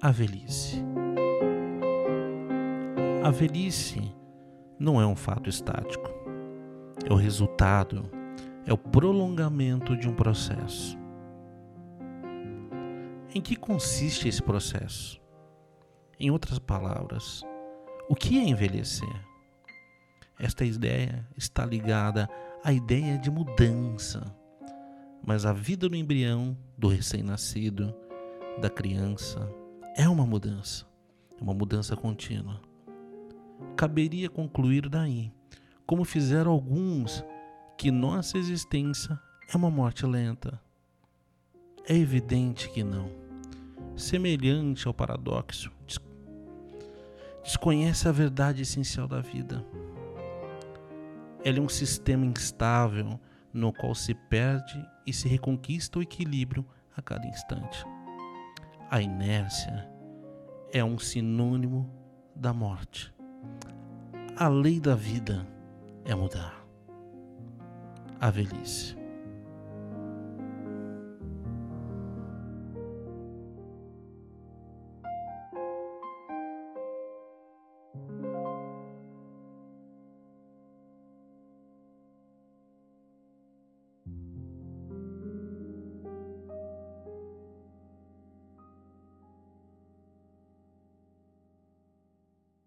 a velhice. A velhice não é um fato estático. É o resultado, é o prolongamento de um processo. Em que consiste esse processo? Em outras palavras, o que é envelhecer? Esta ideia está ligada à ideia de mudança, mas a vida do embrião, do recém-nascido, da criança, é uma mudança, é uma mudança contínua. Caberia concluir daí, como fizeram alguns, que nossa existência é uma morte lenta. É evidente que não. Semelhante ao paradoxo, desconhece a verdade essencial da vida. Ela é um sistema instável no qual se perde e se reconquista o equilíbrio a cada instante. A inércia é um sinônimo da morte. A lei da vida é mudar. A velhice.